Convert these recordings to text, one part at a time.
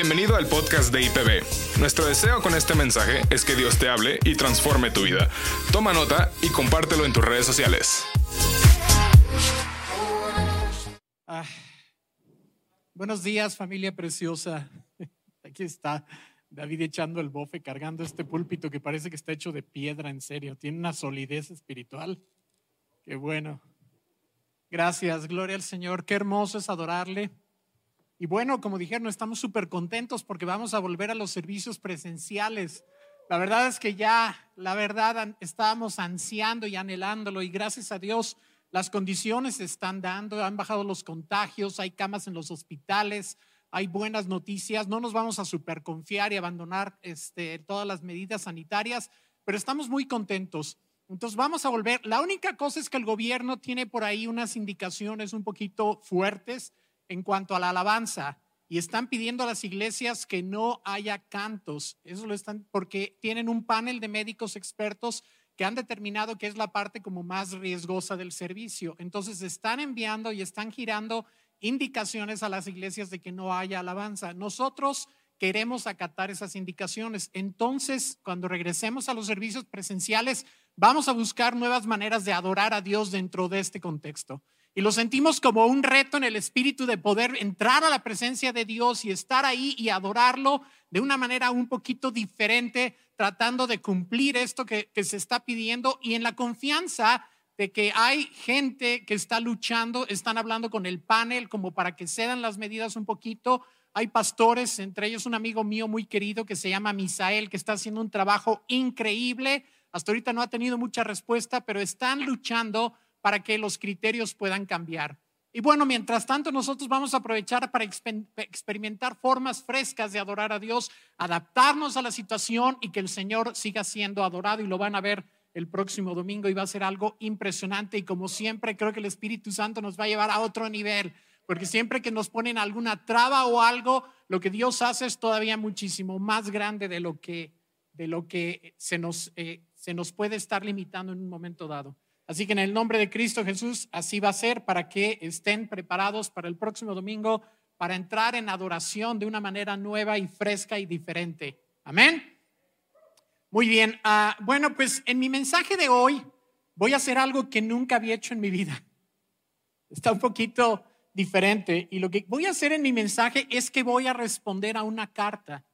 Bienvenido al podcast de IPB. Nuestro deseo con este mensaje es que Dios te hable y transforme tu vida. Toma nota y compártelo en tus redes sociales. Ah, buenos días, familia preciosa. Aquí está David echando el bofe, cargando este púlpito que parece que está hecho de piedra, en serio. Tiene una solidez espiritual. Qué bueno. Gracias, gloria al Señor. Qué hermoso es adorarle. Y bueno, como dijeron, estamos súper contentos porque vamos a volver a los servicios presenciales. La verdad es que ya, la verdad, estábamos ansiando y anhelándolo y gracias a Dios las condiciones están dando, han bajado los contagios, hay camas en los hospitales, hay buenas noticias, no nos vamos a superconfiar y abandonar este, todas las medidas sanitarias, pero estamos muy contentos. Entonces vamos a volver. La única cosa es que el gobierno tiene por ahí unas indicaciones un poquito fuertes en cuanto a la alabanza y están pidiendo a las iglesias que no haya cantos. Eso lo están porque tienen un panel de médicos expertos que han determinado que es la parte como más riesgosa del servicio. Entonces están enviando y están girando indicaciones a las iglesias de que no haya alabanza. Nosotros queremos acatar esas indicaciones. Entonces, cuando regresemos a los servicios presenciales, vamos a buscar nuevas maneras de adorar a Dios dentro de este contexto. Y lo sentimos como un reto en el espíritu de poder entrar a la presencia de Dios y estar ahí y adorarlo de una manera un poquito diferente, tratando de cumplir esto que, se está pidiendo y en la confianza de que hay gente que está luchando, están hablando con el panel como para que cedan las medidas un poquito. Hay pastores, entre ellos un amigo mío muy querido que se llama Misael, que está haciendo un trabajo increíble. Hasta ahorita no ha tenido mucha respuesta, pero están luchando para que los criterios puedan cambiar. Y bueno, mientras tanto nosotros vamos a aprovechar para experimentar formas frescas de adorar a Dios, adaptarnos a la situación y que el Señor siga siendo adorado y lo van a ver el próximo domingo y va a ser algo impresionante y como siempre creo que el Espíritu Santo nos va a llevar a otro nivel, porque siempre que nos ponen alguna traba o algo, lo que Dios hace es todavía muchísimo más grande de lo que, de lo que se, nos, eh, se nos puede estar limitando en un momento dado. Así que en el nombre de Cristo Jesús, así va a ser para que estén preparados para el próximo domingo, para entrar en adoración de una manera nueva y fresca y diferente. Amén. Muy bien. Ah, bueno, pues en mi mensaje de hoy voy a hacer algo que nunca había hecho en mi vida. Está un poquito diferente. Y lo que voy a hacer en mi mensaje es que voy a responder a una carta.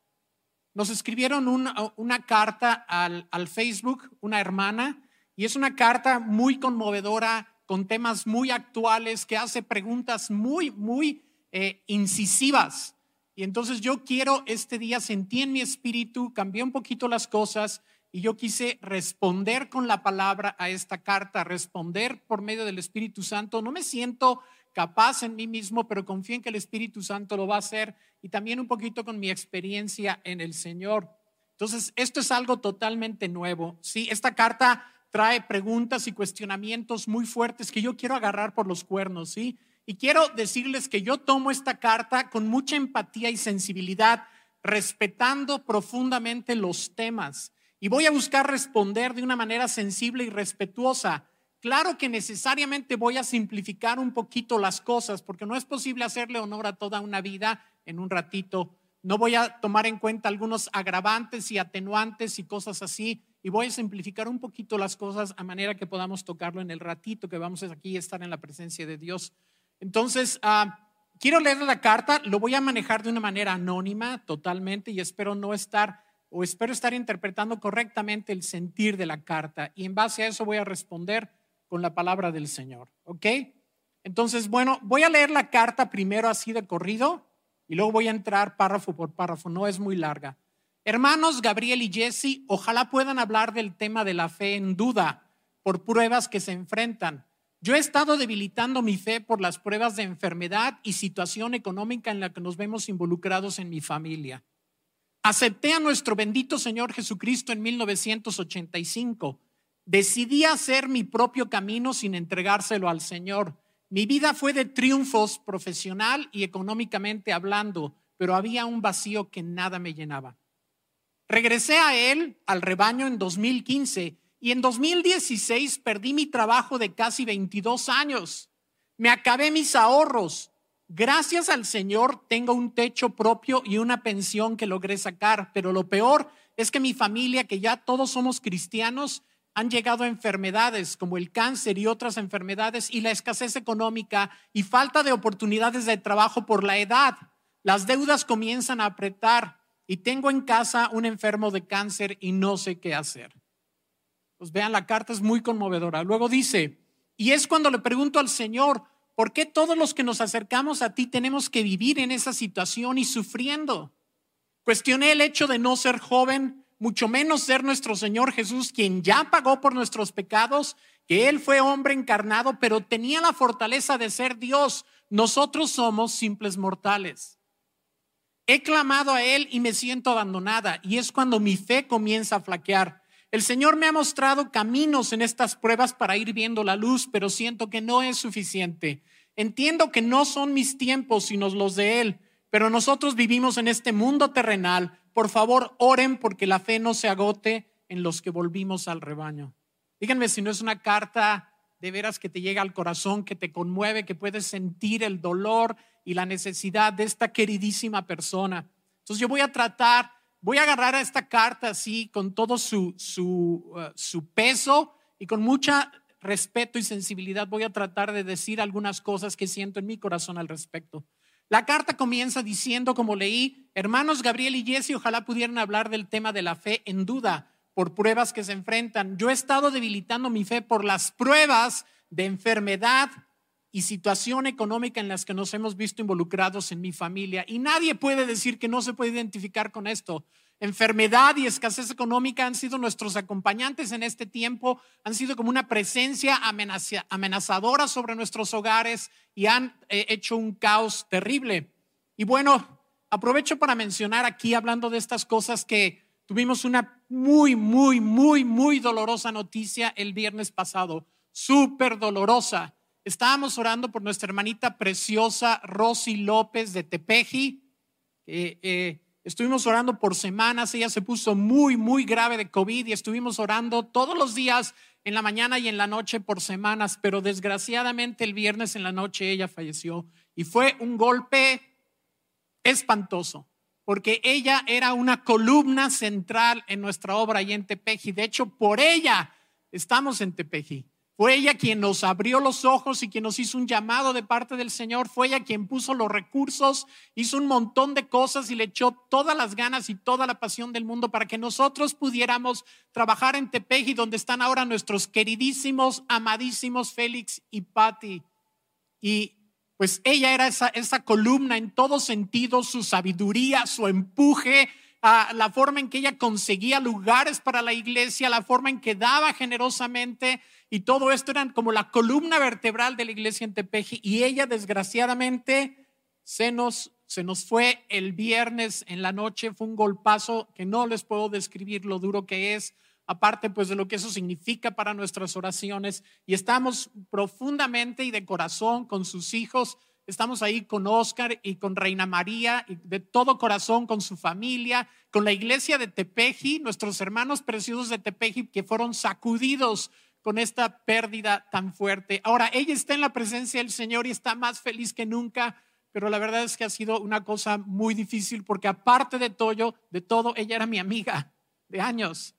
Nos escribieron una, carta al Facebook, una hermana, y es una carta muy conmovedora, con temas muy actuales, que hace preguntas muy, muy eh, incisivas. Y entonces yo quiero este día, sentí en mi espíritu, cambié un poquito las cosas y yo quise responder con la palabra a esta carta, responder por medio del Espíritu Santo. No me siento capaz en mí mismo, pero confío en que el Espíritu Santo lo va a hacer y también un poquito con mi experiencia en el Señor. Entonces, esto es algo totalmente nuevo. Sí, esta carta trae preguntas y cuestionamientos muy fuertes que yo quiero agarrar por los cuernos, ¿sí? Y quiero decirles que yo tomo esta carta con mucha empatía y sensibilidad, respetando profundamente los temas. Y voy a buscar responder de una manera sensible y respetuosa. Claro que necesariamente voy a simplificar un poquito las cosas, porque no es posible hacerle honor a toda una vida en un ratito. No voy a tomar en cuenta algunos agravantes y atenuantes y cosas así y voy a simplificar un poquito las cosas a manera que podamos tocarlo en el ratito que vamos aquí a estar en la presencia de Dios. Entonces, ah, quiero leer la carta, lo voy a manejar de una manera anónima totalmente y espero no estar o espero estar interpretando correctamente el sentir de la carta y en base a eso voy a responder con la palabra del Señor, ¿ok? Entonces, bueno, voy a leer la carta primero así de corrido y luego voy a entrar párrafo por párrafo, no es muy larga. Hermanos Gabriel y Jesse, ojalá puedan hablar del tema de la fe en duda por pruebas que se enfrentan. Yo he estado debilitando mi fe por las pruebas de enfermedad y situación económica en la que nos vemos involucrados en mi familia. Acepté a nuestro bendito Señor Jesucristo en 1985. Decidí hacer mi propio camino sin entregárselo al Señor. Mi vida fue de triunfos profesional y económicamente hablando, pero había un vacío que nada me llenaba. Regresé a él, al rebaño, en 2015 y en 2016 perdí mi trabajo de casi 22 años. Me acabé mis ahorros. gracias al Señor tengo un techo propio y una pensión que logré sacar, pero lo peor es que mi familia, que ya todos somos cristianos, han llegado a enfermedades como el cáncer y otras enfermedades y la escasez económica y falta de oportunidades de trabajo por la edad. Las deudas comienzan a apretar y tengo en casa un enfermo de cáncer y no sé qué hacer. Pues vean, la carta es muy conmovedora. Luego dice, y es cuando le pregunto al Señor, ¿por qué todos los que nos acercamos a ti tenemos que vivir en esa situación y sufriendo? Cuestioné el hecho de no ser joven, mucho menos ser nuestro Señor Jesús, quien ya pagó por nuestros pecados, que Él fue hombre encarnado, pero tenía la fortaleza de ser Dios. Nosotros somos simples mortales. He clamado a Él y me siento abandonada, y es cuando mi fe comienza a flaquear. El Señor me ha mostrado caminos en estas pruebas para ir viendo la luz, pero siento que no es suficiente. Entiendo que no son mis tiempos, sino los de Él, pero nosotros vivimos en este mundo terrenal. Por favor, oren porque la fe no se agote en los que volvimos al rebaño. Díganme si no es una carta de veras que te llega al corazón, que te conmueve, que puedes sentir el dolor y la necesidad de esta queridísima persona. Entonces yo voy a tratar voy a agarrar a esta carta así con todo su, uh, su peso y con mucha respeto y sensibilidad voy a tratar de decir algunas cosas que siento en mi corazón al respecto. La carta comienza diciendo, como leí, hermanos Gabriel y Jesse, ojalá pudieran hablar del tema de la fe en duda por pruebas que se enfrentan. Yo he estado debilitando mi fe por las pruebas de enfermedad, y situación económica en las que nos hemos visto involucrados en mi familia. Y nadie puede decir que no se puede identificar con esto. Enfermedad y escasez económica han sido nuestros acompañantes en este tiempo, han sido como una presencia amenazadora sobre nuestros hogares y han eh, hecho un caos terrible. Y bueno, aprovecho para mencionar aquí, hablando de estas cosas, que tuvimos una muy, muy, muy, muy dolorosa noticia el viernes pasado, súper dolorosa. Estábamos orando por nuestra hermanita preciosa Rosy López de Tepeji. Eh, estuvimos orando por semanas. Ella se puso muy, muy grave de COVID y estuvimos orando todos los días en la mañana y en la noche por semanas. Pero desgraciadamente el viernes en la noche ella falleció y fue un golpe espantoso porque ella era una columna central en nuestra obra y en Tepeji. De hecho, por ella estamos en Tepeji. Fue ella quien nos abrió los ojos y quien nos hizo un llamado de parte del Señor. Fue ella quien puso los recursos, hizo un montón de cosas y le echó todas las ganas y toda la pasión del mundo para que nosotros pudiéramos trabajar en Tepeji, donde están ahora nuestros queridísimos, amadísimos Félix y Patti. Y pues ella era esa, esa columna en todo sentido, su sabiduría, su empuje, la forma en que ella conseguía lugares para la iglesia, la forma en que daba generosamente y todo esto eran como la columna vertebral de la iglesia en Tepeji y ella desgraciadamente se nos, se nos fue el viernes en la noche, fue un golpazo que no les puedo describir lo duro que es, aparte pues de lo que eso significa para nuestras oraciones. Y estamos profundamente y de corazón con sus hijos Estamos ahí con Oscar y con Reina María, y de todo corazón con su familia, con la iglesia de Tepeji, nuestros hermanos preciosos de Tepeji que fueron sacudidos con esta pérdida tan fuerte. Ahora, ella está en la presencia del Señor y está más feliz que nunca, pero la verdad es que ha sido una cosa muy difícil porque aparte de todo, de todo, ella era mi amiga de años.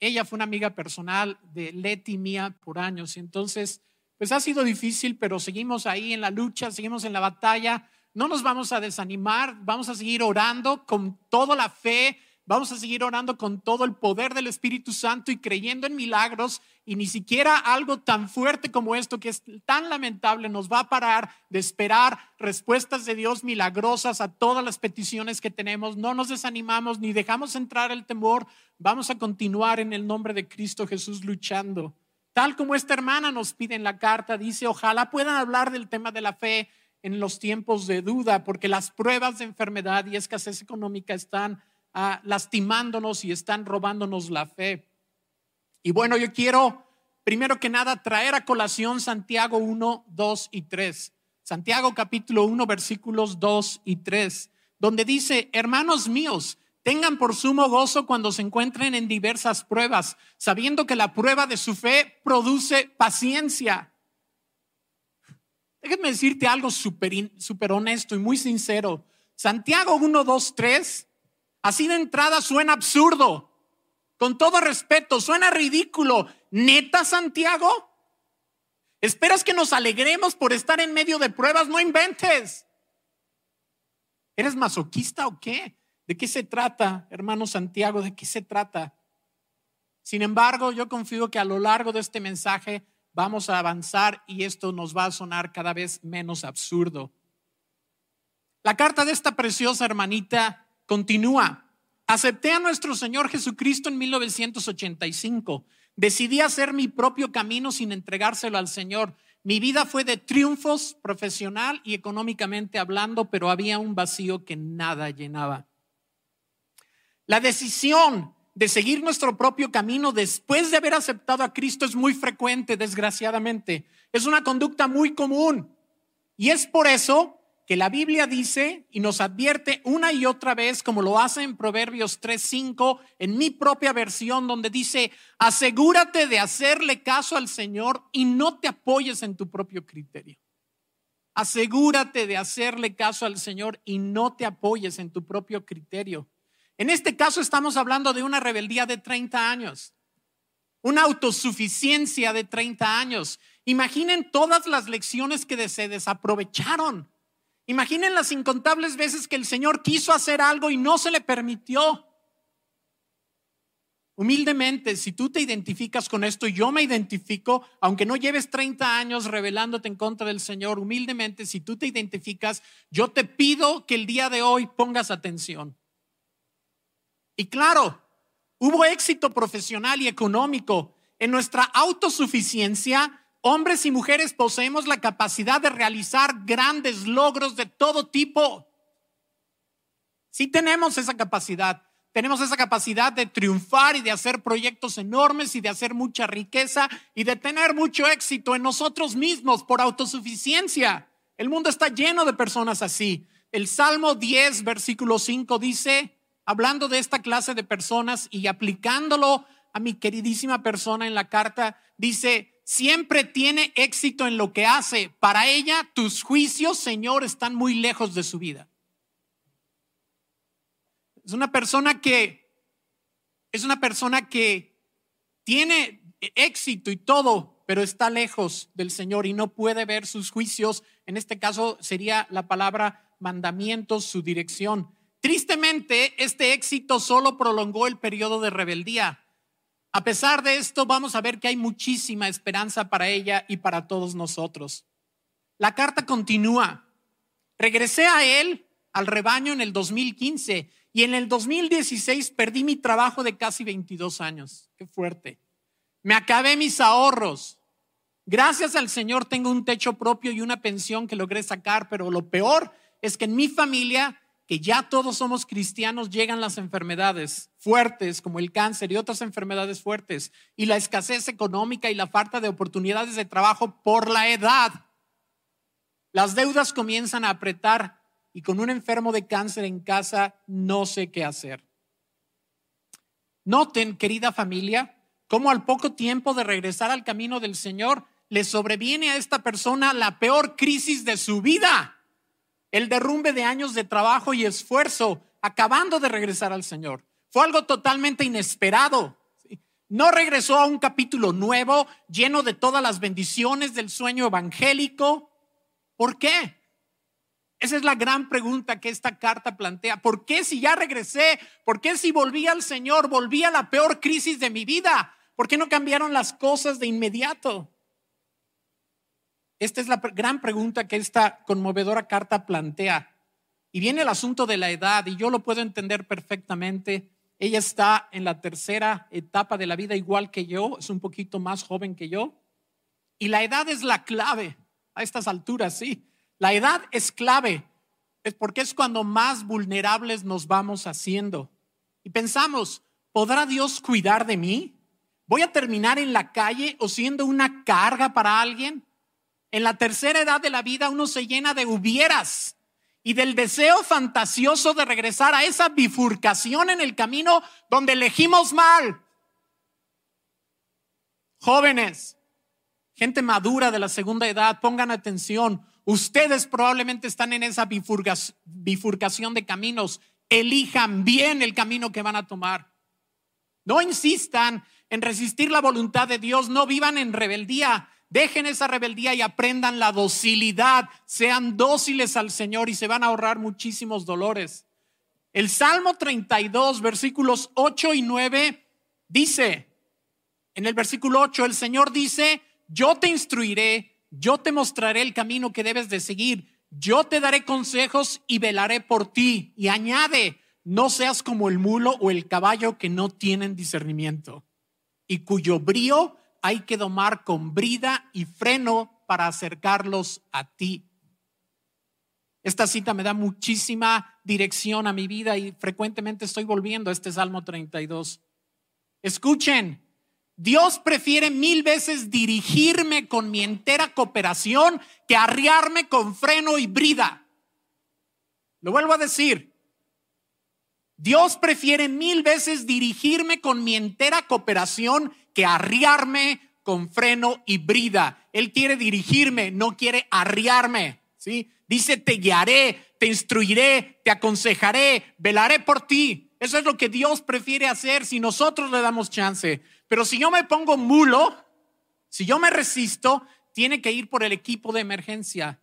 Ella fue una amiga personal de Leti mía por años y entonces pues ha sido difícil, pero seguimos ahí en la lucha, seguimos en la batalla. No nos vamos a desanimar, vamos a seguir orando con toda la fe, vamos a seguir orando con todo el poder del Espíritu Santo y creyendo en milagros. Y ni siquiera algo tan fuerte como esto, que es tan lamentable, nos va a parar de esperar respuestas de Dios milagrosas a todas las peticiones que tenemos. No nos desanimamos ni dejamos entrar el temor. Vamos a continuar en el nombre de Cristo Jesús luchando. Tal como esta hermana nos pide en la carta, dice, ojalá puedan hablar del tema de la fe en los tiempos de duda, porque las pruebas de enfermedad y escasez económica están ah, lastimándonos y están robándonos la fe. Y bueno, yo quiero primero que nada traer a colación Santiago 1, 2 y 3. Santiago capítulo 1, versículos 2 y 3, donde dice, hermanos míos, Tengan por sumo gozo cuando se encuentren en diversas pruebas, sabiendo que la prueba de su fe produce paciencia. Déjame decirte algo súper super honesto y muy sincero. Santiago 1, 2, 3, así de entrada suena absurdo. Con todo respeto, suena ridículo. ¿Neta, Santiago? ¿Esperas que nos alegremos por estar en medio de pruebas? No inventes. ¿Eres masoquista o qué? ¿De qué se trata, hermano Santiago? ¿De qué se trata? Sin embargo, yo confío que a lo largo de este mensaje vamos a avanzar y esto nos va a sonar cada vez menos absurdo. La carta de esta preciosa hermanita continúa. Acepté a nuestro Señor Jesucristo en 1985. Decidí hacer mi propio camino sin entregárselo al Señor. Mi vida fue de triunfos profesional y económicamente hablando, pero había un vacío que nada llenaba. La decisión de seguir nuestro propio camino después de haber aceptado a Cristo es muy frecuente, desgraciadamente. Es una conducta muy común. Y es por eso que la Biblia dice y nos advierte una y otra vez, como lo hace en Proverbios 3:5, en mi propia versión, donde dice, asegúrate de hacerle caso al Señor y no te apoyes en tu propio criterio. Asegúrate de hacerle caso al Señor y no te apoyes en tu propio criterio. En este caso estamos hablando de una rebeldía de 30 años, una autosuficiencia de 30 años. Imaginen todas las lecciones que se desaprovecharon. Imaginen las incontables veces que el Señor quiso hacer algo y no se le permitió. Humildemente, si tú te identificas con esto, yo me identifico, aunque no lleves 30 años revelándote en contra del Señor, humildemente, si tú te identificas, yo te pido que el día de hoy pongas atención. Y claro, hubo éxito profesional y económico. En nuestra autosuficiencia, hombres y mujeres poseemos la capacidad de realizar grandes logros de todo tipo. Sí tenemos esa capacidad. Tenemos esa capacidad de triunfar y de hacer proyectos enormes y de hacer mucha riqueza y de tener mucho éxito en nosotros mismos por autosuficiencia. El mundo está lleno de personas así. El Salmo 10, versículo 5 dice, hablando de esta clase de personas y aplicándolo a mi queridísima persona en la carta, dice, siempre tiene éxito en lo que hace. Para ella, tus juicios, Señor, están muy lejos de su vida. Es una persona que, es una persona que tiene éxito y todo, pero está lejos del Señor y no puede ver sus juicios. En este caso sería la palabra mandamientos, su dirección. Tristemente, este éxito solo prolongó el periodo de rebeldía. A pesar de esto, vamos a ver que hay muchísima esperanza para ella y para todos nosotros. La carta continúa. Regresé a él, al rebaño, en el 2015 y en el 2016 perdí mi trabajo de casi 22 años. Qué fuerte. Me acabé mis ahorros. Gracias al Señor tengo un techo propio y una pensión que logré sacar, pero lo peor es que en mi familia que ya todos somos cristianos, llegan las enfermedades fuertes como el cáncer y otras enfermedades fuertes y la escasez económica y la falta de oportunidades de trabajo por la edad. Las deudas comienzan a apretar y con un enfermo de cáncer en casa no sé qué hacer. Noten, querida familia, cómo al poco tiempo de regresar al camino del Señor le sobreviene a esta persona la peor crisis de su vida el derrumbe de años de trabajo y esfuerzo acabando de regresar al Señor. Fue algo totalmente inesperado. No regresó a un capítulo nuevo lleno de todas las bendiciones del sueño evangélico. ¿Por qué? Esa es la gran pregunta que esta carta plantea. ¿Por qué si ya regresé? ¿Por qué si volví al Señor? Volví a la peor crisis de mi vida. ¿Por qué no cambiaron las cosas de inmediato? Esta es la gran pregunta que esta conmovedora carta plantea. Y viene el asunto de la edad, y yo lo puedo entender perfectamente. Ella está en la tercera etapa de la vida igual que yo, es un poquito más joven que yo. Y la edad es la clave a estas alturas, sí. La edad es clave, porque es cuando más vulnerables nos vamos haciendo. Y pensamos, ¿podrá Dios cuidar de mí? ¿Voy a terminar en la calle o siendo una carga para alguien? En la tercera edad de la vida uno se llena de hubieras y del deseo fantasioso de regresar a esa bifurcación en el camino donde elegimos mal. Jóvenes, gente madura de la segunda edad, pongan atención. Ustedes probablemente están en esa bifurcación de caminos. Elijan bien el camino que van a tomar. No insistan en resistir la voluntad de Dios, no vivan en rebeldía. Dejen esa rebeldía y aprendan la docilidad. Sean dóciles al Señor y se van a ahorrar muchísimos dolores. El Salmo 32, versículos 8 y 9 dice, en el versículo 8, el Señor dice, yo te instruiré, yo te mostraré el camino que debes de seguir, yo te daré consejos y velaré por ti. Y añade, no seas como el mulo o el caballo que no tienen discernimiento y cuyo brío hay que domar con brida y freno para acercarlos a ti. Esta cita me da muchísima dirección a mi vida y frecuentemente estoy volviendo a este Salmo 32. Escuchen, Dios prefiere mil veces dirigirme con mi entera cooperación que arriarme con freno y brida. Lo vuelvo a decir. Dios prefiere mil veces dirigirme con mi entera cooperación que arriarme con freno y brida. Él quiere dirigirme, no quiere arriarme. ¿sí? Dice, te guiaré, te instruiré, te aconsejaré, velaré por ti. Eso es lo que Dios prefiere hacer si nosotros le damos chance. Pero si yo me pongo mulo, si yo me resisto, tiene que ir por el equipo de emergencia.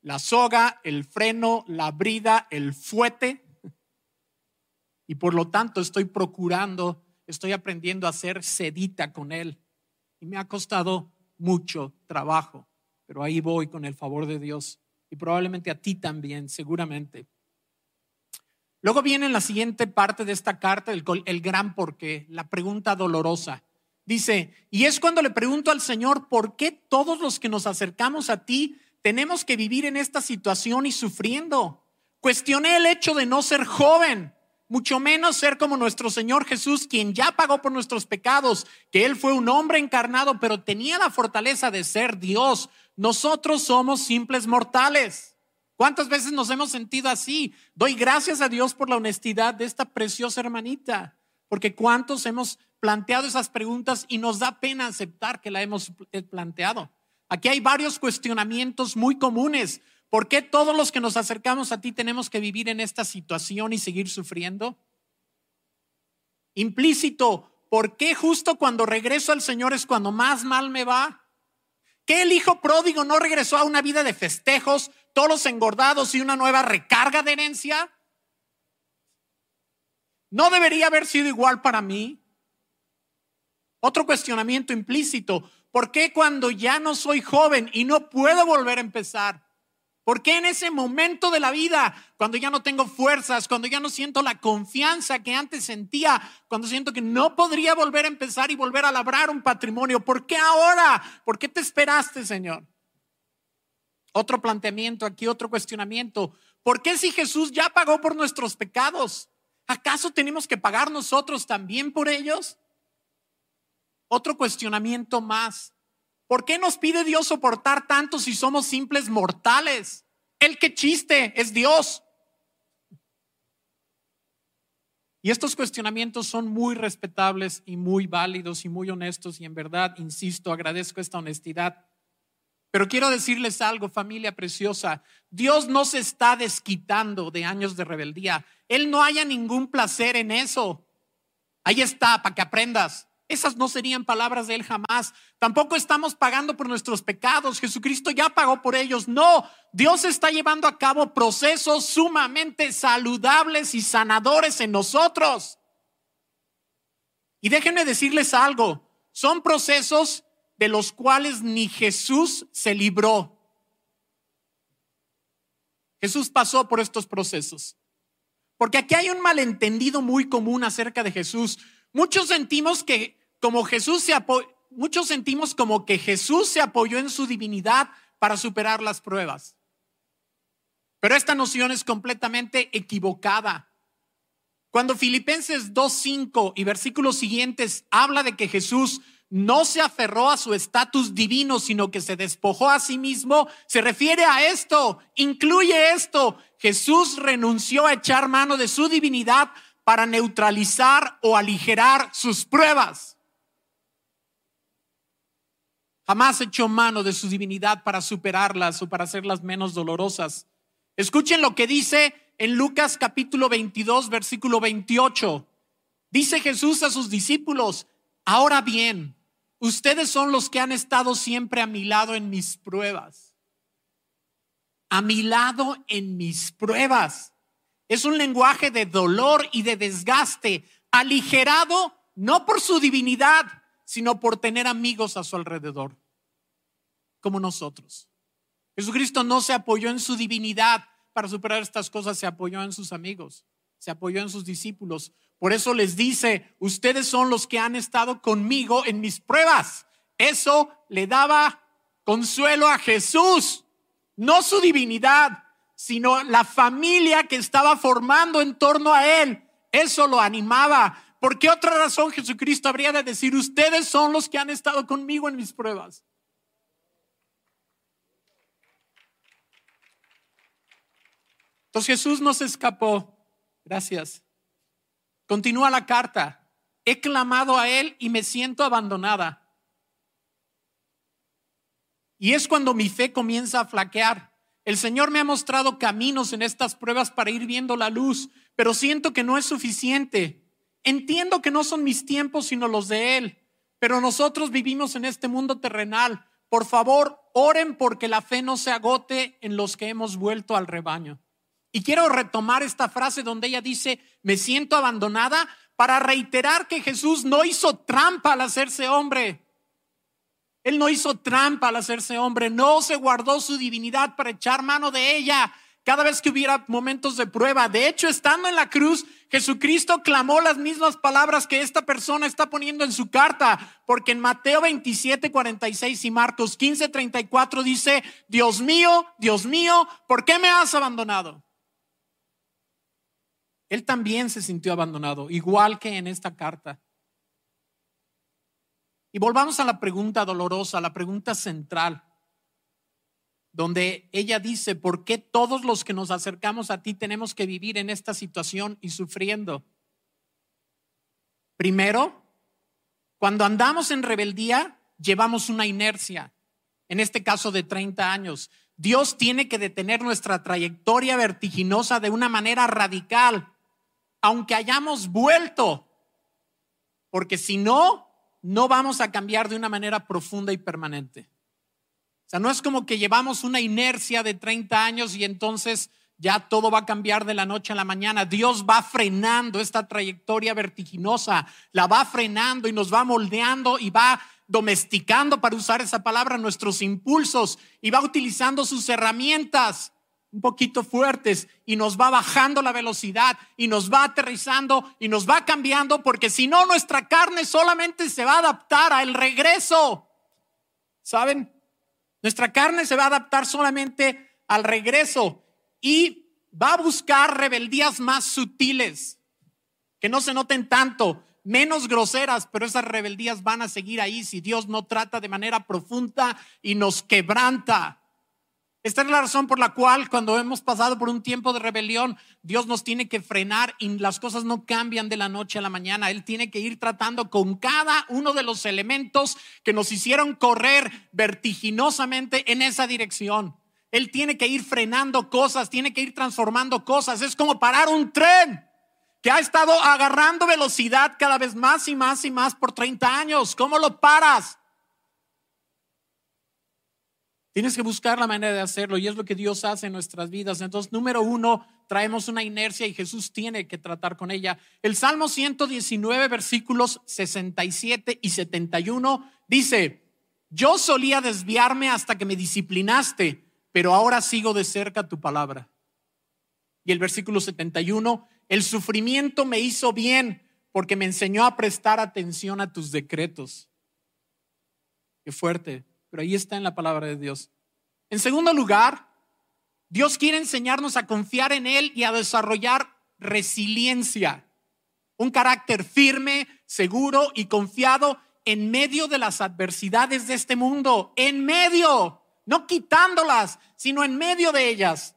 La soga, el freno, la brida, el fuete. Y por lo tanto estoy procurando, estoy aprendiendo a ser sedita con él. Y me ha costado mucho trabajo, pero ahí voy con el favor de Dios. Y probablemente a ti también, seguramente. Luego viene la siguiente parte de esta carta, el, el gran porqué, la pregunta dolorosa. Dice, y es cuando le pregunto al Señor, ¿por qué todos los que nos acercamos a ti tenemos que vivir en esta situación y sufriendo? Cuestioné el hecho de no ser joven, mucho menos ser como nuestro Señor Jesús, quien ya pagó por nuestros pecados, que Él fue un hombre encarnado, pero tenía la fortaleza de ser Dios. Nosotros somos simples mortales. ¿Cuántas veces nos hemos sentido así? Doy gracias a Dios por la honestidad de esta preciosa hermanita, porque cuántos hemos planteado esas preguntas y nos da pena aceptar que la hemos planteado. Aquí hay varios cuestionamientos muy comunes. ¿Por qué todos los que nos acercamos a ti tenemos que vivir en esta situación y seguir sufriendo? Implícito, ¿por qué justo cuando regreso al Señor es cuando más mal me va? ¿Qué el hijo pródigo no regresó a una vida de festejos, todos engordados y una nueva recarga de herencia? ¿No debería haber sido igual para mí? Otro cuestionamiento implícito. ¿Por qué cuando ya no soy joven y no puedo volver a empezar? ¿Por qué en ese momento de la vida, cuando ya no tengo fuerzas, cuando ya no siento la confianza que antes sentía, cuando siento que no podría volver a empezar y volver a labrar un patrimonio, ¿por qué ahora? ¿Por qué te esperaste, Señor? Otro planteamiento aquí, otro cuestionamiento. ¿Por qué si Jesús ya pagó por nuestros pecados? ¿Acaso tenemos que pagar nosotros también por ellos? Otro cuestionamiento más. ¿Por qué nos pide Dios soportar tanto si somos simples mortales? El que chiste es Dios. Y estos cuestionamientos son muy respetables y muy válidos y muy honestos y en verdad, insisto, agradezco esta honestidad. Pero quiero decirles algo, familia preciosa, Dios no se está desquitando de años de rebeldía. Él no haya ningún placer en eso. Ahí está, para que aprendas. Esas no serían palabras de Él jamás. Tampoco estamos pagando por nuestros pecados. Jesucristo ya pagó por ellos. No, Dios está llevando a cabo procesos sumamente saludables y sanadores en nosotros. Y déjenme decirles algo. Son procesos de los cuales ni Jesús se libró. Jesús pasó por estos procesos. Porque aquí hay un malentendido muy común acerca de Jesús. Muchos sentimos que como Jesús se muchos sentimos como que Jesús se apoyó en su divinidad para superar las pruebas. Pero esta noción es completamente equivocada. Cuando Filipenses 2.5 y versículos siguientes habla de que Jesús no se aferró a su estatus divino, sino que se despojó a sí mismo, se refiere a esto, incluye esto. Jesús renunció a echar mano de su divinidad para neutralizar o aligerar sus pruebas. Jamás echó mano de su divinidad para superarlas o para hacerlas menos dolorosas. Escuchen lo que dice en Lucas capítulo 22, versículo 28. Dice Jesús a sus discípulos, ahora bien, ustedes son los que han estado siempre a mi lado en mis pruebas. A mi lado en mis pruebas. Es un lenguaje de dolor y de desgaste, aligerado no por su divinidad, sino por tener amigos a su alrededor, como nosotros. Jesucristo no se apoyó en su divinidad para superar estas cosas, se apoyó en sus amigos, se apoyó en sus discípulos. Por eso les dice, ustedes son los que han estado conmigo en mis pruebas. Eso le daba consuelo a Jesús, no su divinidad, sino la familia que estaba formando en torno a él. Eso lo animaba. ¿Por qué otra razón Jesucristo habría de decir, ustedes son los que han estado conmigo en mis pruebas? Entonces Jesús no se escapó. Gracias. Continúa la carta. He clamado a Él y me siento abandonada. Y es cuando mi fe comienza a flaquear. El Señor me ha mostrado caminos en estas pruebas para ir viendo la luz, pero siento que no es suficiente. Entiendo que no son mis tiempos, sino los de Él. Pero nosotros vivimos en este mundo terrenal. Por favor, oren porque la fe no se agote en los que hemos vuelto al rebaño. Y quiero retomar esta frase donde ella dice, me siento abandonada, para reiterar que Jesús no hizo trampa al hacerse hombre. Él no hizo trampa al hacerse hombre, no se guardó su divinidad para echar mano de ella cada vez que hubiera momentos de prueba. De hecho, estando en la cruz, Jesucristo clamó las mismas palabras que esta persona está poniendo en su carta, porque en Mateo 27, 46 y Marcos 15, 34 dice, Dios mío, Dios mío, ¿por qué me has abandonado? Él también se sintió abandonado, igual que en esta carta. Y volvamos a la pregunta dolorosa, la pregunta central, donde ella dice, ¿por qué todos los que nos acercamos a ti tenemos que vivir en esta situación y sufriendo? Primero, cuando andamos en rebeldía, llevamos una inercia, en este caso de 30 años. Dios tiene que detener nuestra trayectoria vertiginosa de una manera radical aunque hayamos vuelto, porque si no, no vamos a cambiar de una manera profunda y permanente. O sea, no es como que llevamos una inercia de 30 años y entonces ya todo va a cambiar de la noche a la mañana. Dios va frenando esta trayectoria vertiginosa, la va frenando y nos va moldeando y va domesticando, para usar esa palabra, nuestros impulsos y va utilizando sus herramientas un poquito fuertes y nos va bajando la velocidad y nos va aterrizando y nos va cambiando porque si no nuestra carne solamente se va a adaptar al regreso. ¿Saben? Nuestra carne se va a adaptar solamente al regreso y va a buscar rebeldías más sutiles, que no se noten tanto, menos groseras, pero esas rebeldías van a seguir ahí si Dios no trata de manera profunda y nos quebranta. Esta es la razón por la cual cuando hemos pasado por un tiempo de rebelión, Dios nos tiene que frenar y las cosas no cambian de la noche a la mañana. Él tiene que ir tratando con cada uno de los elementos que nos hicieron correr vertiginosamente en esa dirección. Él tiene que ir frenando cosas, tiene que ir transformando cosas. Es como parar un tren que ha estado agarrando velocidad cada vez más y más y más por 30 años. ¿Cómo lo paras? Tienes que buscar la manera de hacerlo y es lo que Dios hace en nuestras vidas. Entonces, número uno, traemos una inercia y Jesús tiene que tratar con ella. El Salmo 119, versículos 67 y 71 dice, yo solía desviarme hasta que me disciplinaste, pero ahora sigo de cerca tu palabra. Y el versículo 71, el sufrimiento me hizo bien porque me enseñó a prestar atención a tus decretos. Qué fuerte pero ahí está en la palabra de Dios. En segundo lugar, Dios quiere enseñarnos a confiar en Él y a desarrollar resiliencia, un carácter firme, seguro y confiado en medio de las adversidades de este mundo, en medio, no quitándolas, sino en medio de ellas.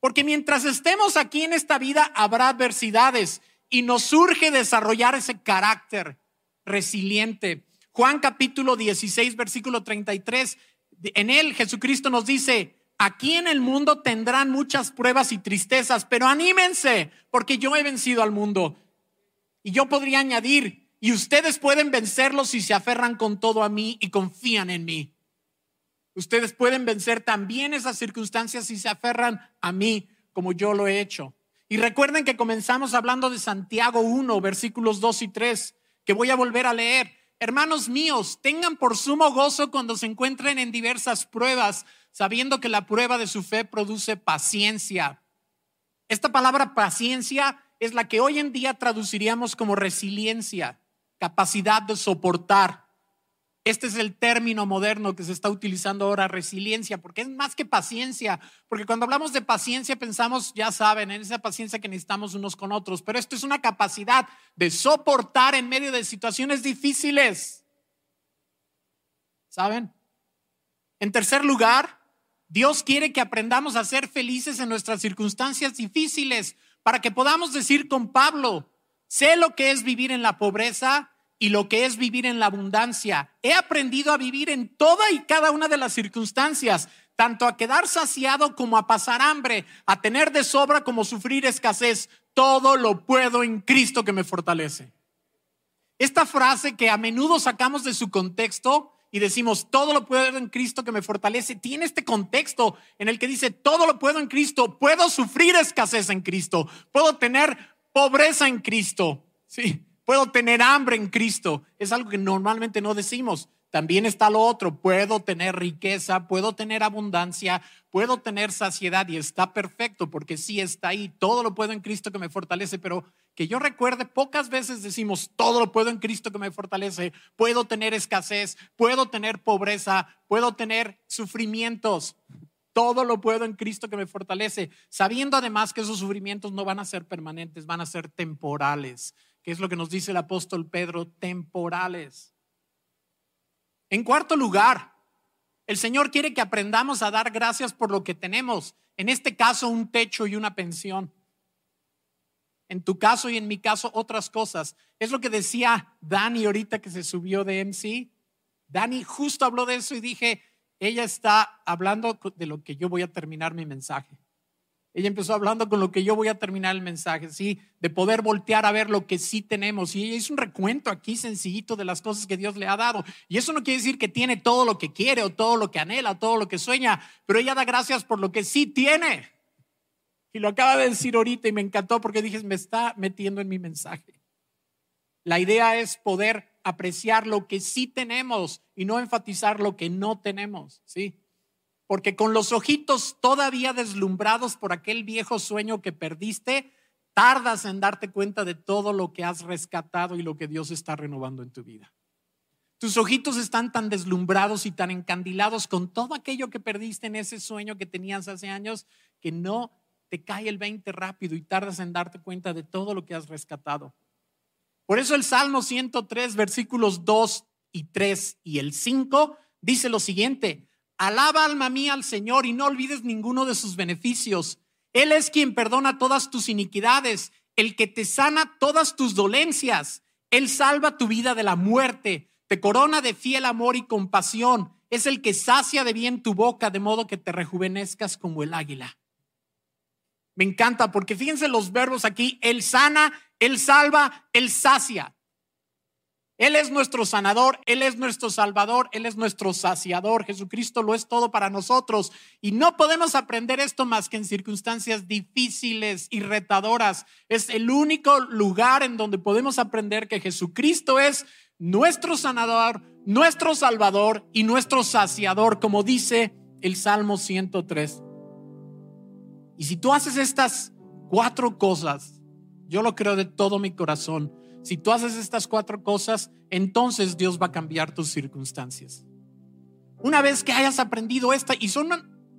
Porque mientras estemos aquí en esta vida habrá adversidades y nos surge desarrollar ese carácter resiliente. Juan capítulo 16, versículo 33. En él Jesucristo nos dice, aquí en el mundo tendrán muchas pruebas y tristezas, pero anímense, porque yo he vencido al mundo. Y yo podría añadir, y ustedes pueden vencerlo si se aferran con todo a mí y confían en mí. Ustedes pueden vencer también esas circunstancias si se aferran a mí, como yo lo he hecho. Y recuerden que comenzamos hablando de Santiago 1, versículos 2 y 3, que voy a volver a leer. Hermanos míos, tengan por sumo gozo cuando se encuentren en diversas pruebas, sabiendo que la prueba de su fe produce paciencia. Esta palabra paciencia es la que hoy en día traduciríamos como resiliencia, capacidad de soportar. Este es el término moderno que se está utilizando ahora, resiliencia, porque es más que paciencia, porque cuando hablamos de paciencia pensamos, ya saben, en esa paciencia que necesitamos unos con otros, pero esto es una capacidad de soportar en medio de situaciones difíciles. ¿Saben? En tercer lugar, Dios quiere que aprendamos a ser felices en nuestras circunstancias difíciles, para que podamos decir con Pablo, sé lo que es vivir en la pobreza y lo que es vivir en la abundancia. He aprendido a vivir en toda y cada una de las circunstancias, tanto a quedar saciado como a pasar hambre, a tener de sobra como sufrir escasez. Todo lo puedo en Cristo que me fortalece. Esta frase que a menudo sacamos de su contexto y decimos, todo lo puedo en Cristo que me fortalece, tiene este contexto en el que dice, todo lo puedo en Cristo, puedo sufrir escasez en Cristo, puedo tener pobreza en Cristo. Sí, Puedo tener hambre en Cristo. Es algo que normalmente no decimos. También está lo otro. Puedo tener riqueza, puedo tener abundancia, puedo tener saciedad y está perfecto porque sí está ahí. Todo lo puedo en Cristo que me fortalece, pero que yo recuerde, pocas veces decimos, todo lo puedo en Cristo que me fortalece. Puedo tener escasez, puedo tener pobreza, puedo tener sufrimientos. Todo lo puedo en Cristo que me fortalece, sabiendo además que esos sufrimientos no van a ser permanentes, van a ser temporales que es lo que nos dice el apóstol Pedro, temporales. En cuarto lugar, el Señor quiere que aprendamos a dar gracias por lo que tenemos, en este caso un techo y una pensión. En tu caso y en mi caso otras cosas. Es lo que decía Dani ahorita que se subió de MC. Dani justo habló de eso y dije, ella está hablando de lo que yo voy a terminar mi mensaje. Ella empezó hablando con lo que yo voy a terminar el mensaje, ¿sí? De poder voltear a ver lo que sí tenemos. Y ella hizo un recuento aquí sencillito de las cosas que Dios le ha dado. Y eso no quiere decir que tiene todo lo que quiere o todo lo que anhela, o todo lo que sueña, pero ella da gracias por lo que sí tiene. Y lo acaba de decir ahorita y me encantó porque dije, me está metiendo en mi mensaje. La idea es poder apreciar lo que sí tenemos y no enfatizar lo que no tenemos, ¿sí? Porque con los ojitos todavía deslumbrados por aquel viejo sueño que perdiste, tardas en darte cuenta de todo lo que has rescatado y lo que Dios está renovando en tu vida. Tus ojitos están tan deslumbrados y tan encandilados con todo aquello que perdiste en ese sueño que tenías hace años que no te cae el 20 rápido y tardas en darte cuenta de todo lo que has rescatado. Por eso el Salmo 103, versículos 2 y 3 y el 5 dice lo siguiente, Alaba alma mía al Señor y no olvides ninguno de sus beneficios. Él es quien perdona todas tus iniquidades, el que te sana todas tus dolencias. Él salva tu vida de la muerte, te corona de fiel amor y compasión. Es el que sacia de bien tu boca, de modo que te rejuvenezcas como el águila. Me encanta porque fíjense los verbos aquí. Él sana, Él salva, Él sacia. Él es nuestro sanador, Él es nuestro salvador, Él es nuestro saciador. Jesucristo lo es todo para nosotros. Y no podemos aprender esto más que en circunstancias difíciles y retadoras. Es el único lugar en donde podemos aprender que Jesucristo es nuestro sanador, nuestro salvador y nuestro saciador, como dice el Salmo 103. Y si tú haces estas cuatro cosas, yo lo creo de todo mi corazón si tú haces estas cuatro cosas, entonces Dios va a cambiar tus circunstancias. Una vez que hayas aprendido esta, y son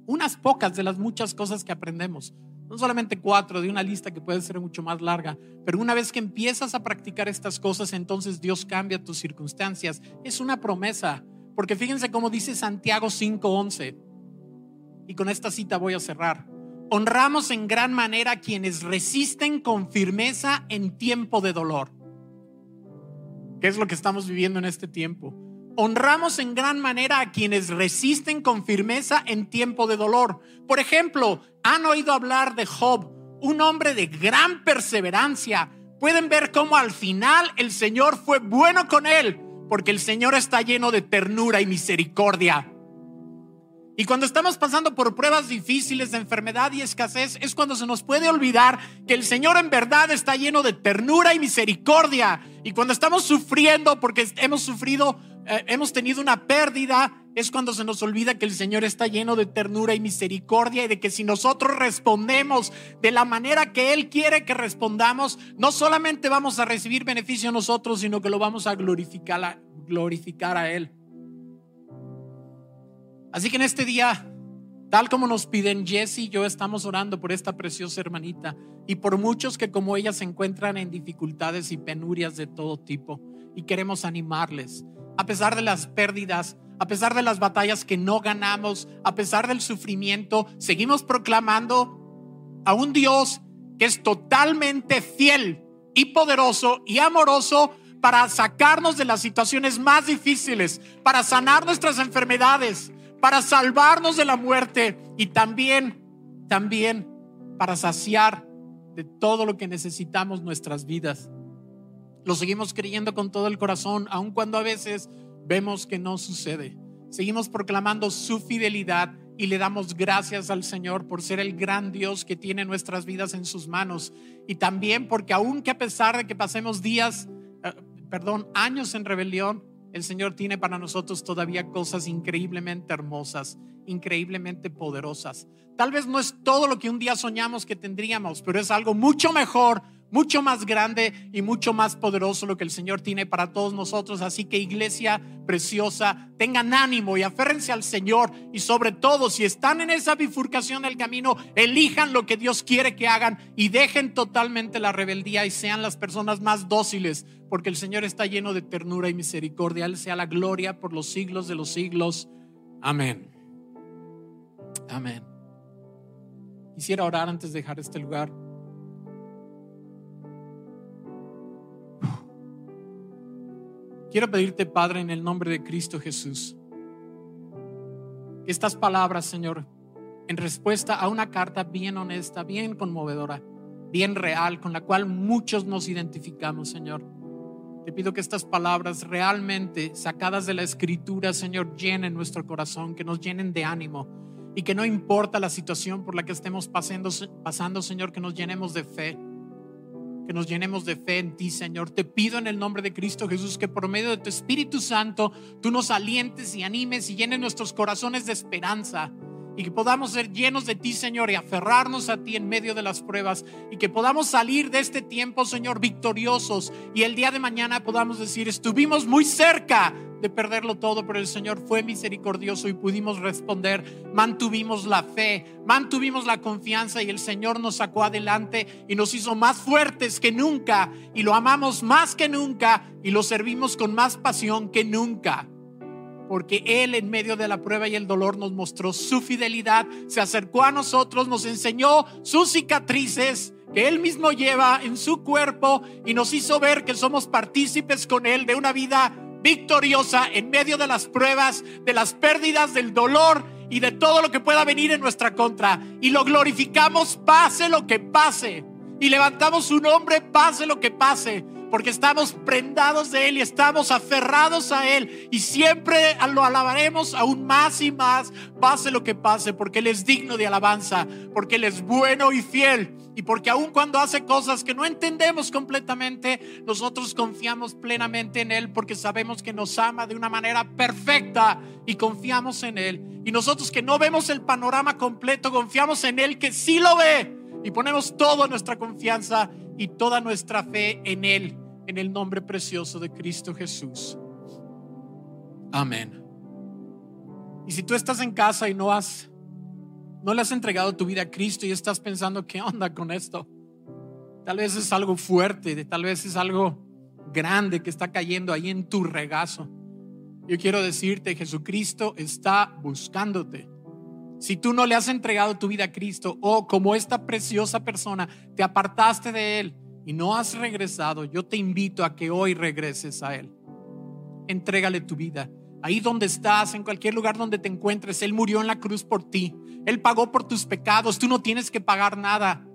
unas pocas de las muchas cosas que aprendemos, no solamente cuatro de una lista que puede ser mucho más larga, pero una vez que empiezas a practicar estas cosas, entonces Dios cambia tus circunstancias. Es una promesa, porque fíjense cómo dice Santiago 5:11. Y con esta cita voy a cerrar. Honramos en gran manera a quienes resisten con firmeza en tiempo de dolor. ¿Qué es lo que estamos viviendo en este tiempo? honramos en gran manera a quienes resisten con firmeza en tiempo de dolor. Por ejemplo, han oído hablar de Job, un hombre de gran perseverancia. Pueden ver cómo al final el Señor fue bueno con él, porque el Señor está lleno de ternura y misericordia. Y cuando estamos pasando por pruebas difíciles de enfermedad y escasez, es cuando se nos puede olvidar que el Señor en verdad está lleno de ternura y misericordia. Y cuando estamos sufriendo porque hemos sufrido, eh, hemos tenido una pérdida, es cuando se nos olvida que el Señor está lleno de ternura y misericordia y de que si nosotros respondemos de la manera que Él quiere que respondamos, no solamente vamos a recibir beneficio nosotros, sino que lo vamos a glorificar a, glorificar a Él. Así que en este día, tal como nos piden Jesse y yo, estamos orando por esta preciosa hermanita y por muchos que como ella se encuentran en dificultades y penurias de todo tipo. Y queremos animarles, a pesar de las pérdidas, a pesar de las batallas que no ganamos, a pesar del sufrimiento, seguimos proclamando a un Dios que es totalmente fiel y poderoso y amoroso para sacarnos de las situaciones más difíciles, para sanar nuestras enfermedades, para salvarnos de la muerte y también, también para saciar de todo lo que necesitamos nuestras vidas. Lo seguimos creyendo con todo el corazón, aun cuando a veces vemos que no sucede. Seguimos proclamando su fidelidad y le damos gracias al Señor por ser el gran Dios que tiene nuestras vidas en sus manos. Y también porque aunque a pesar de que pasemos días, eh, perdón, años en rebelión, el Señor tiene para nosotros todavía cosas increíblemente hermosas, increíblemente poderosas. Tal vez no es todo lo que un día soñamos que tendríamos, pero es algo mucho mejor mucho más grande y mucho más poderoso lo que el Señor tiene para todos nosotros. Así que iglesia preciosa, tengan ánimo y aférrense al Señor y sobre todo si están en esa bifurcación del camino, elijan lo que Dios quiere que hagan y dejen totalmente la rebeldía y sean las personas más dóciles, porque el Señor está lleno de ternura y misericordia. Él sea la gloria por los siglos de los siglos. Amén. Amén. Quisiera orar antes de dejar este lugar. Quiero pedirte, Padre, en el nombre de Cristo Jesús, que estas palabras, Señor, en respuesta a una carta bien honesta, bien conmovedora, bien real, con la cual muchos nos identificamos, Señor. Te pido que estas palabras realmente sacadas de la escritura, Señor, llenen nuestro corazón, que nos llenen de ánimo. Y que no importa la situación por la que estemos pasando, pasando Señor, que nos llenemos de fe. Que nos llenemos de fe en ti, Señor. Te pido en el nombre de Cristo Jesús que por medio de tu Espíritu Santo tú nos alientes y animes y llenes nuestros corazones de esperanza y que podamos ser llenos de ti, Señor, y aferrarnos a ti en medio de las pruebas y que podamos salir de este tiempo, Señor, victoriosos y el día de mañana podamos decir, estuvimos muy cerca de perderlo todo, pero el Señor fue misericordioso y pudimos responder, mantuvimos la fe, mantuvimos la confianza y el Señor nos sacó adelante y nos hizo más fuertes que nunca y lo amamos más que nunca y lo servimos con más pasión que nunca porque Él en medio de la prueba y el dolor nos mostró su fidelidad, se acercó a nosotros, nos enseñó sus cicatrices que Él mismo lleva en su cuerpo y nos hizo ver que somos partícipes con Él de una vida victoriosa en medio de las pruebas, de las pérdidas, del dolor y de todo lo que pueda venir en nuestra contra. Y lo glorificamos pase lo que pase. Y levantamos su nombre pase lo que pase porque estamos prendados de Él y estamos aferrados a Él. Y siempre lo alabaremos aún más y más, pase lo que pase, porque Él es digno de alabanza, porque Él es bueno y fiel. Y porque aun cuando hace cosas que no entendemos completamente, nosotros confiamos plenamente en Él porque sabemos que nos ama de una manera perfecta y confiamos en Él. Y nosotros que no vemos el panorama completo, confiamos en Él que sí lo ve. Y ponemos toda nuestra confianza y toda nuestra fe en Él, en el nombre precioso de Cristo Jesús. Amén. Y si tú estás en casa y no has, no le has entregado tu vida a Cristo y estás pensando, ¿qué onda con esto? Tal vez es algo fuerte, tal vez es algo grande que está cayendo ahí en tu regazo. Yo quiero decirte, Jesucristo está buscándote. Si tú no le has entregado tu vida a Cristo o como esta preciosa persona te apartaste de Él y no has regresado, yo te invito a que hoy regreses a Él. Entrégale tu vida. Ahí donde estás, en cualquier lugar donde te encuentres, Él murió en la cruz por ti. Él pagó por tus pecados. Tú no tienes que pagar nada.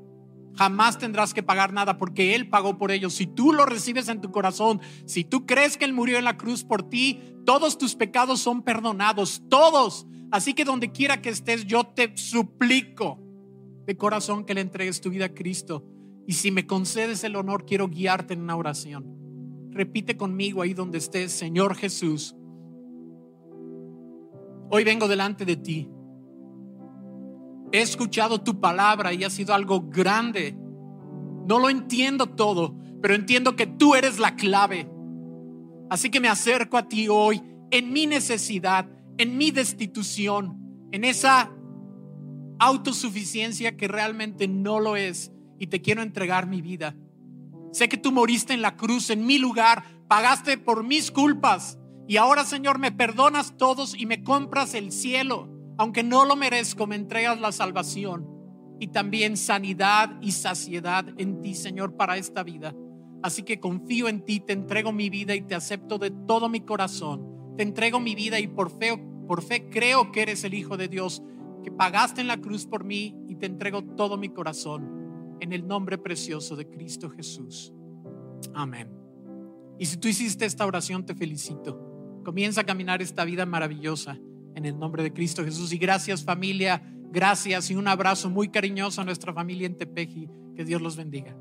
Jamás tendrás que pagar nada porque Él pagó por ellos. Si tú lo recibes en tu corazón, si tú crees que Él murió en la cruz por ti, todos tus pecados son perdonados, todos. Así que donde quiera que estés, yo te suplico de corazón que le entregues tu vida a Cristo. Y si me concedes el honor, quiero guiarte en una oración. Repite conmigo ahí donde estés, Señor Jesús. Hoy vengo delante de ti. He escuchado tu palabra y ha sido algo grande. No lo entiendo todo, pero entiendo que tú eres la clave. Así que me acerco a ti hoy en mi necesidad, en mi destitución, en esa autosuficiencia que realmente no lo es y te quiero entregar mi vida. Sé que tú moriste en la cruz en mi lugar, pagaste por mis culpas y ahora Señor me perdonas todos y me compras el cielo. Aunque no lo merezco, me entregas la salvación y también sanidad y saciedad en ti, Señor, para esta vida. Así que confío en ti, te entrego mi vida y te acepto de todo mi corazón. Te entrego mi vida y por fe, por fe creo que eres el Hijo de Dios, que pagaste en la cruz por mí y te entrego todo mi corazón en el nombre precioso de Cristo Jesús. Amén. Y si tú hiciste esta oración, te felicito. Comienza a caminar esta vida maravillosa en el nombre de Cristo Jesús. Y gracias familia, gracias y un abrazo muy cariñoso a nuestra familia en Tepeji. Que Dios los bendiga.